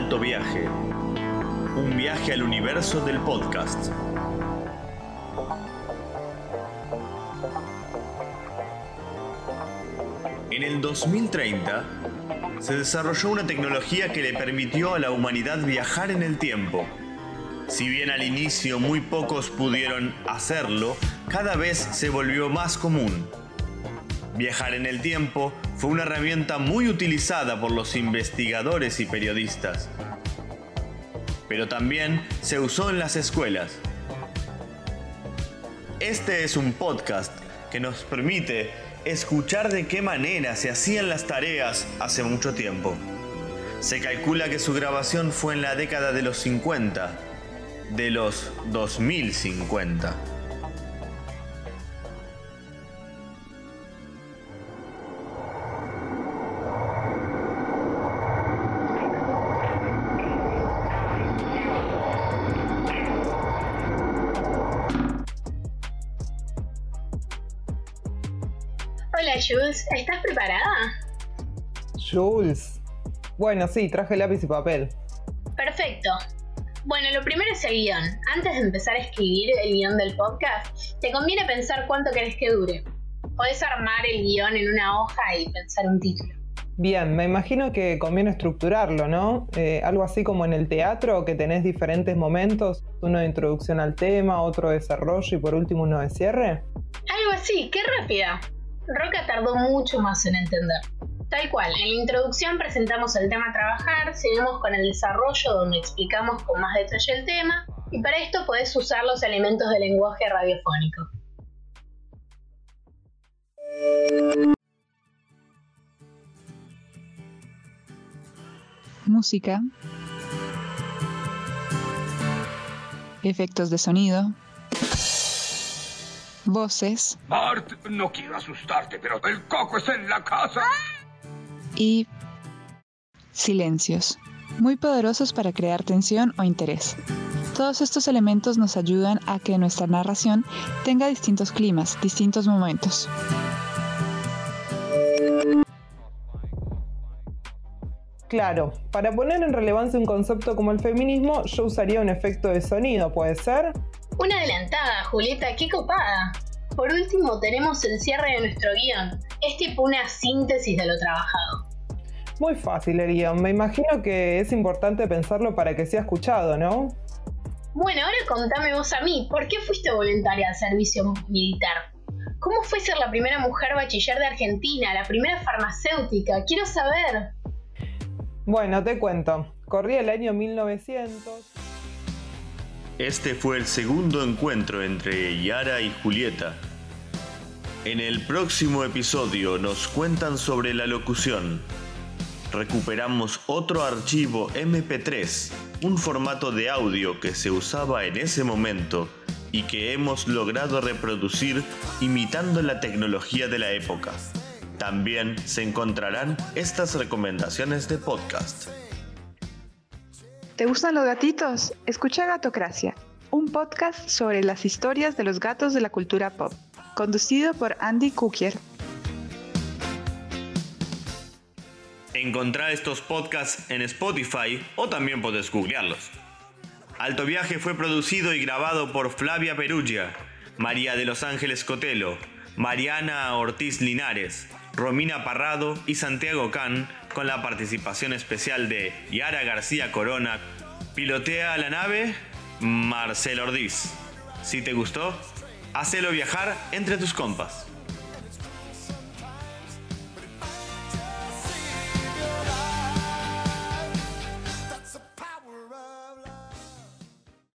Alto Viaje. Un viaje al universo del podcast. En el 2030 se desarrolló una tecnología que le permitió a la humanidad viajar en el tiempo. Si bien al inicio muy pocos pudieron hacerlo, cada vez se volvió más común. Viajar en el tiempo fue una herramienta muy utilizada por los investigadores y periodistas, pero también se usó en las escuelas. Este es un podcast que nos permite escuchar de qué manera se hacían las tareas hace mucho tiempo. Se calcula que su grabación fue en la década de los 50, de los 2050. Hola Jules, ¿estás preparada? Jules. Bueno, sí, traje lápiz y papel. Perfecto. Bueno, lo primero es el guion. Antes de empezar a escribir el guion del podcast, te conviene pensar cuánto querés que dure. Podés armar el guion en una hoja y pensar un título. Bien, me imagino que conviene estructurarlo, ¿no? Eh, algo así como en el teatro, que tenés diferentes momentos, uno de introducción al tema, otro de desarrollo y por último uno de cierre. Algo así, qué rápida. Roca tardó mucho más en entender. Tal cual, en la introducción presentamos el tema a trabajar, seguimos con el desarrollo donde explicamos con más detalle el tema, y para esto podés usar los elementos del lenguaje radiofónico. Música. Efectos de sonido. Voces. Bart, no quiero asustarte, pero el coco está en la casa. y silencios, muy poderosos para crear tensión o interés. Todos estos elementos nos ayudan a que nuestra narración tenga distintos climas, distintos momentos. Claro, para poner en relevancia un concepto como el feminismo, yo usaría un efecto de sonido, ¿puede ser? Una adelantada, Julieta, qué copada. Por último, tenemos el cierre de nuestro guion. Es tipo una síntesis de lo trabajado. Muy fácil el guion, me imagino que es importante pensarlo para que sea escuchado, ¿no? Bueno, ahora contame vos a mí, ¿por qué fuiste voluntaria al servicio militar? ¿Cómo fue ser la primera mujer bachiller de Argentina, la primera farmacéutica? Quiero saber. Bueno, te cuento. Corría el año 1900. Este fue el segundo encuentro entre Yara y Julieta. En el próximo episodio nos cuentan sobre la locución. Recuperamos otro archivo MP3, un formato de audio que se usaba en ese momento y que hemos logrado reproducir imitando la tecnología de la época. También se encontrarán estas recomendaciones de podcast. ¿Te gustan los gatitos? Escucha Gatocracia, podcast sobre las historias de los gatos de la cultura pop, conducido por Andy Cookier. Encontrar estos podcasts en Spotify o también puedes googlearlos. Alto Viaje fue producido y grabado por Flavia Perugia, María de los Ángeles Cotelo, Mariana Ortiz Linares, Romina Parrado y Santiago Can, con la participación especial de Yara García Corona. Pilotea la nave Marcel Ordiz. Si te gustó, hacelo viajar entre tus compas.